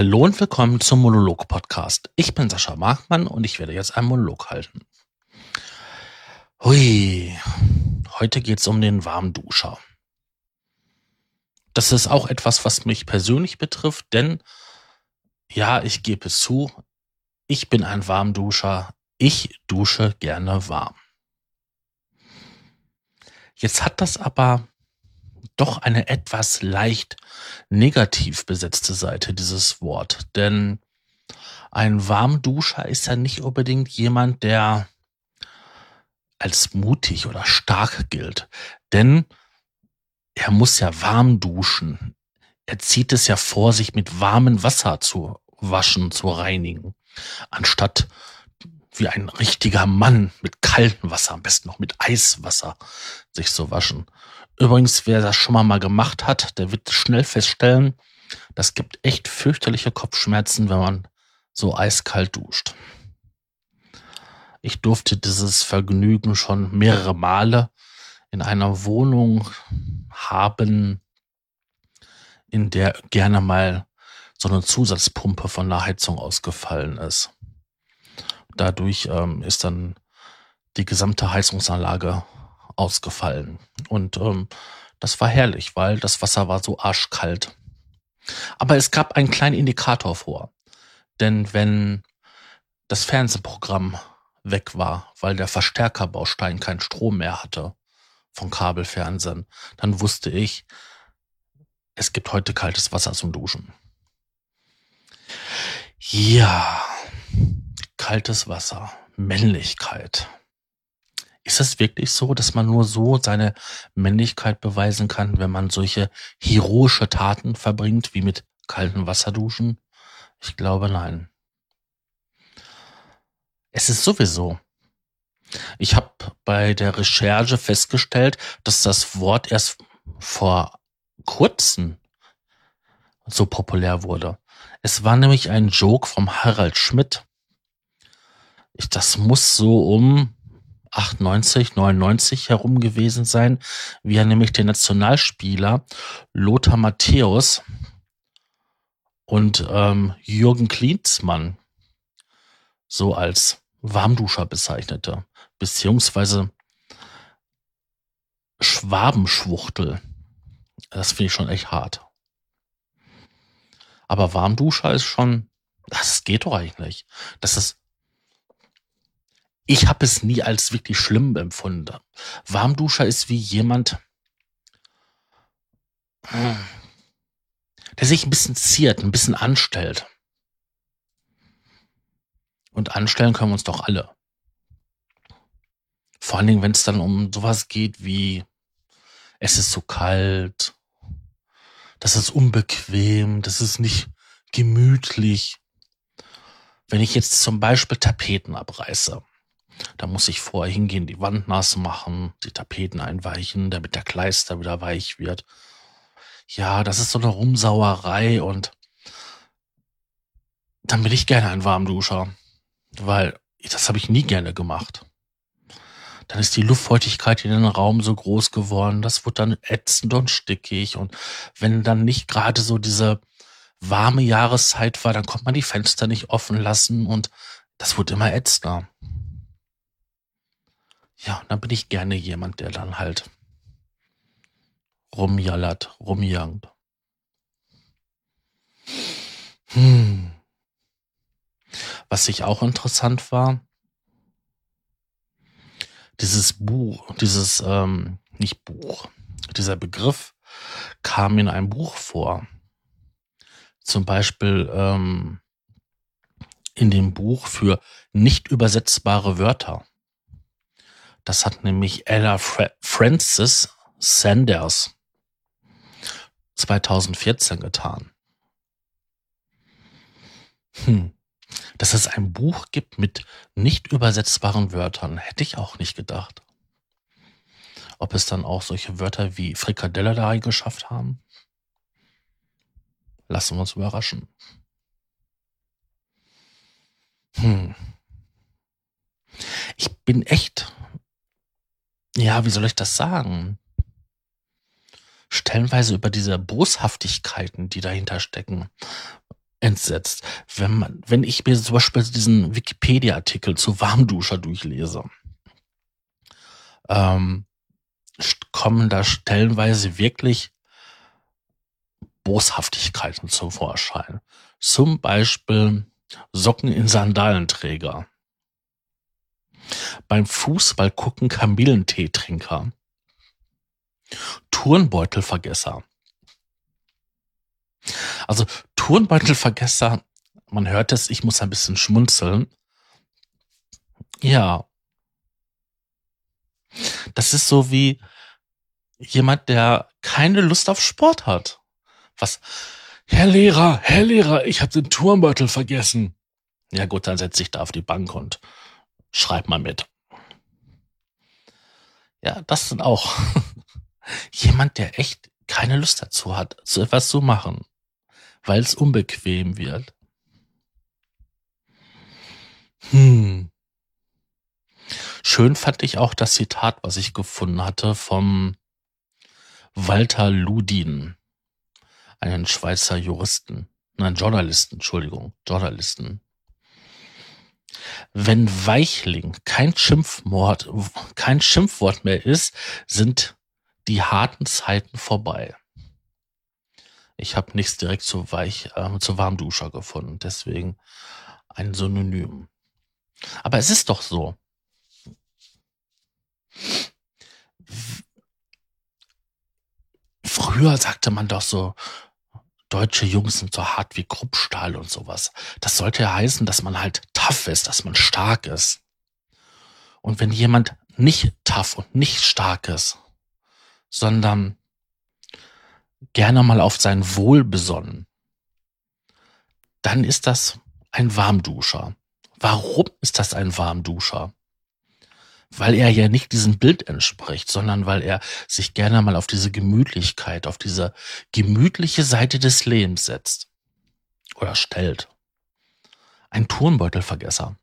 Hallo und willkommen zum Monolog-Podcast. Ich bin Sascha Markmann und ich werde jetzt einen Monolog halten. Hui, heute geht's um den Warmduscher. Das ist auch etwas, was mich persönlich betrifft, denn ja, ich gebe es zu, ich bin ein Warmduscher. Ich dusche gerne warm. Jetzt hat das aber doch eine etwas leicht negativ besetzte Seite dieses Wort. Denn ein Warmduscher ist ja nicht unbedingt jemand, der als mutig oder stark gilt. Denn er muss ja warm duschen. Er zieht es ja vor, sich mit warmem Wasser zu waschen, zu reinigen, anstatt wie ein richtiger Mann mit kaltem Wasser, am besten noch mit Eiswasser, sich zu waschen. Übrigens, wer das schon mal gemacht hat, der wird schnell feststellen, das gibt echt fürchterliche Kopfschmerzen, wenn man so eiskalt duscht. Ich durfte dieses Vergnügen schon mehrere Male in einer Wohnung haben, in der gerne mal so eine Zusatzpumpe von der Heizung ausgefallen ist. Dadurch ähm, ist dann die gesamte Heizungsanlage ausgefallen. Und ähm, das war herrlich, weil das Wasser war so arschkalt. Aber es gab einen kleinen Indikator vor. Denn wenn das Fernsehprogramm weg war, weil der Verstärkerbaustein keinen Strom mehr hatte vom Kabelfernsehen, dann wusste ich, es gibt heute kaltes Wasser zum Duschen. Ja, kaltes Wasser, Männlichkeit. Ist es wirklich so, dass man nur so seine Männlichkeit beweisen kann, wenn man solche heroische Taten verbringt, wie mit kaltem Wasser duschen? Ich glaube nein. Es ist sowieso. Ich habe bei der Recherche festgestellt, dass das Wort erst vor kurzem so populär wurde. Es war nämlich ein Joke vom Harald Schmidt. Ich, das muss so um 98, 99 herum gewesen sein, wie er nämlich den Nationalspieler Lothar Matthäus und ähm, Jürgen Klinsmann so als Warmduscher bezeichnete, beziehungsweise Schwabenschwuchtel. Das finde ich schon echt hart. Aber Warmduscher ist schon, das geht doch eigentlich. Das ist ich habe es nie als wirklich schlimm empfunden. Warmduscher ist wie jemand, der sich ein bisschen ziert, ein bisschen anstellt. Und anstellen können wir uns doch alle. Vor allen Dingen, wenn es dann um sowas geht wie, es ist so kalt, das ist unbequem, das ist nicht gemütlich. Wenn ich jetzt zum Beispiel Tapeten abreiße, da muss ich vorher hingehen, die Wand nass machen, die Tapeten einweichen, damit der Kleister wieder weich wird. Ja, das ist so eine Rumsauerei und dann bin ich gerne ein Warmduscher, weil das habe ich nie gerne gemacht. Dann ist die Luftfeuchtigkeit in den Raum so groß geworden, das wird dann ätzend und stickig und wenn dann nicht gerade so diese warme Jahreszeit war, dann konnte man die Fenster nicht offen lassen und das wurde immer ätzender. Ja, dann bin ich gerne jemand, der dann halt rumjallert, rumjangt. Hm. Was ich auch interessant war, dieses Buch, dieses, ähm, nicht Buch, dieser Begriff kam in einem Buch vor. Zum Beispiel ähm, in dem Buch für nicht übersetzbare Wörter. Das hat nämlich Ella Fra Francis Sanders 2014 getan. Hm. Dass es ein Buch gibt mit nicht übersetzbaren Wörtern, hätte ich auch nicht gedacht. Ob es dann auch solche Wörter wie Frikadelle da reingeschafft haben? Lassen wir uns überraschen. Hm. Ich bin echt ja, wie soll ich das sagen? Stellenweise über diese Boshaftigkeiten, die dahinter stecken. entsetzt, wenn man, wenn ich mir zum Beispiel diesen Wikipedia-Artikel zu Warmduscher durchlese. Ähm, kommen da stellenweise wirklich Boshaftigkeiten zum Vorschein. Zum Beispiel Socken in Sandalenträger. Beim Fußball gucken Kamillenteetrinker. Turnbeutelvergesser. Also Turnbeutelvergesser, man hört es, ich muss ein bisschen schmunzeln. Ja. Das ist so wie jemand, der keine Lust auf Sport hat. Was? Herr Lehrer, Herr Lehrer, ich habe den Turnbeutel vergessen. Ja gut, dann setz dich da auf die Bank und schreib mal mit. Ja, das sind auch jemand, der echt keine Lust dazu hat, so etwas zu machen, weil es unbequem wird. Hm. Schön fand ich auch das Zitat, was ich gefunden hatte vom Walter Ludin, einen Schweizer Juristen, nein, Journalisten, Entschuldigung, Journalisten. Wenn Weichling kein Schimpfwort, kein Schimpfwort mehr ist, sind die harten Zeiten vorbei. Ich habe nichts direkt zu weich, äh, zu Warmduscher gefunden, deswegen ein Synonym. Aber es ist doch so. Früher sagte man doch so, deutsche Jungs sind so hart wie Kruppstahl und sowas. Das sollte ja heißen, dass man halt tough ist, dass man stark ist. Und wenn jemand nicht tough und nicht stark ist, sondern gerne mal auf sein Wohl besonnen, dann ist das ein Warmduscher. Warum ist das ein Warmduscher? Weil er ja nicht diesem Bild entspricht, sondern weil er sich gerne mal auf diese Gemütlichkeit, auf diese gemütliche Seite des Lebens setzt oder stellt. Ein Turnbeutelvergesser.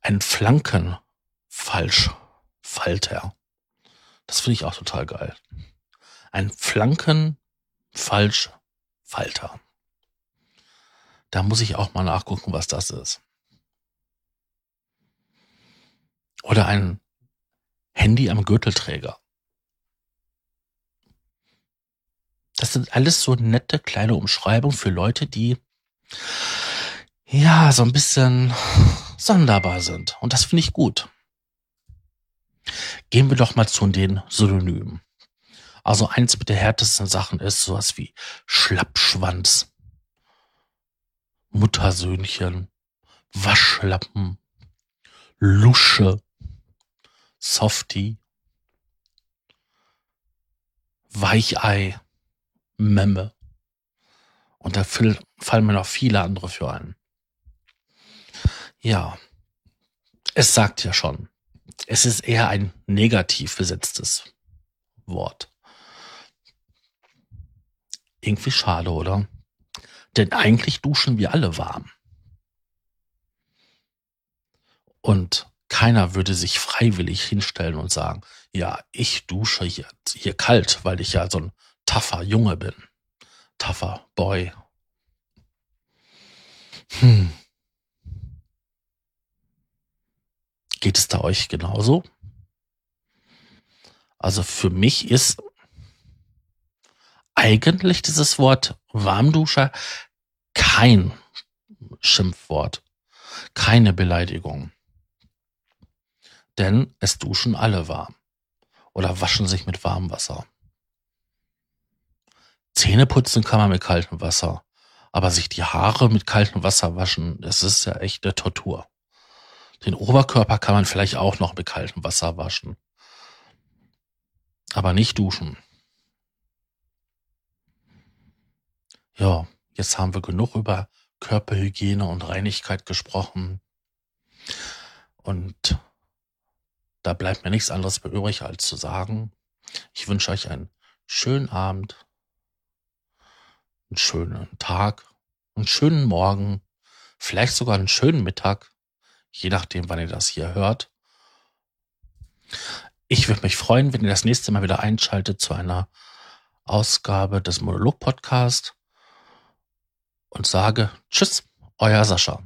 Ein Flankenfalschfalter. Das finde ich auch total geil. Ein Flankenfalschfalter. Da muss ich auch mal nachgucken, was das ist. Oder ein Handy am Gürtelträger. Das sind alles so nette kleine Umschreibungen für Leute, die ja so ein bisschen sonderbar sind. Und das finde ich gut. Gehen wir doch mal zu den Synonymen. Also eins mit der härtesten Sachen ist sowas wie Schlappschwanz, Muttersöhnchen, Waschlappen, Lusche, Softie, Weichei, Memme. Und da fallen mir noch viele andere für ein. Ja, es sagt ja schon, es ist eher ein negativ besetztes Wort. Irgendwie schade, oder? Denn eigentlich duschen wir alle warm. Und keiner würde sich freiwillig hinstellen und sagen, ja, ich dusche hier, hier kalt, weil ich ja so ein taffer Junge bin. Taffer Boy. Hm. Geht es da euch genauso? Also für mich ist eigentlich dieses Wort Warmduscher kein Schimpfwort, keine Beleidigung. Denn es duschen alle warm oder waschen sich mit warmem Wasser. Zähne putzen kann man mit kaltem Wasser, aber sich die Haare mit kaltem Wasser waschen, das ist ja echt eine Tortur. Den Oberkörper kann man vielleicht auch noch mit kaltem Wasser waschen. Aber nicht duschen. Ja, jetzt haben wir genug über Körperhygiene und Reinigkeit gesprochen. Und da bleibt mir nichts anderes mehr übrig, als zu sagen, ich wünsche euch einen schönen Abend, einen schönen Tag, einen schönen Morgen, vielleicht sogar einen schönen Mittag je nachdem, wann ihr das hier hört. Ich würde mich freuen, wenn ihr das nächste Mal wieder einschaltet zu einer Ausgabe des Monolog-Podcast. und sage Tschüss, euer Sascha.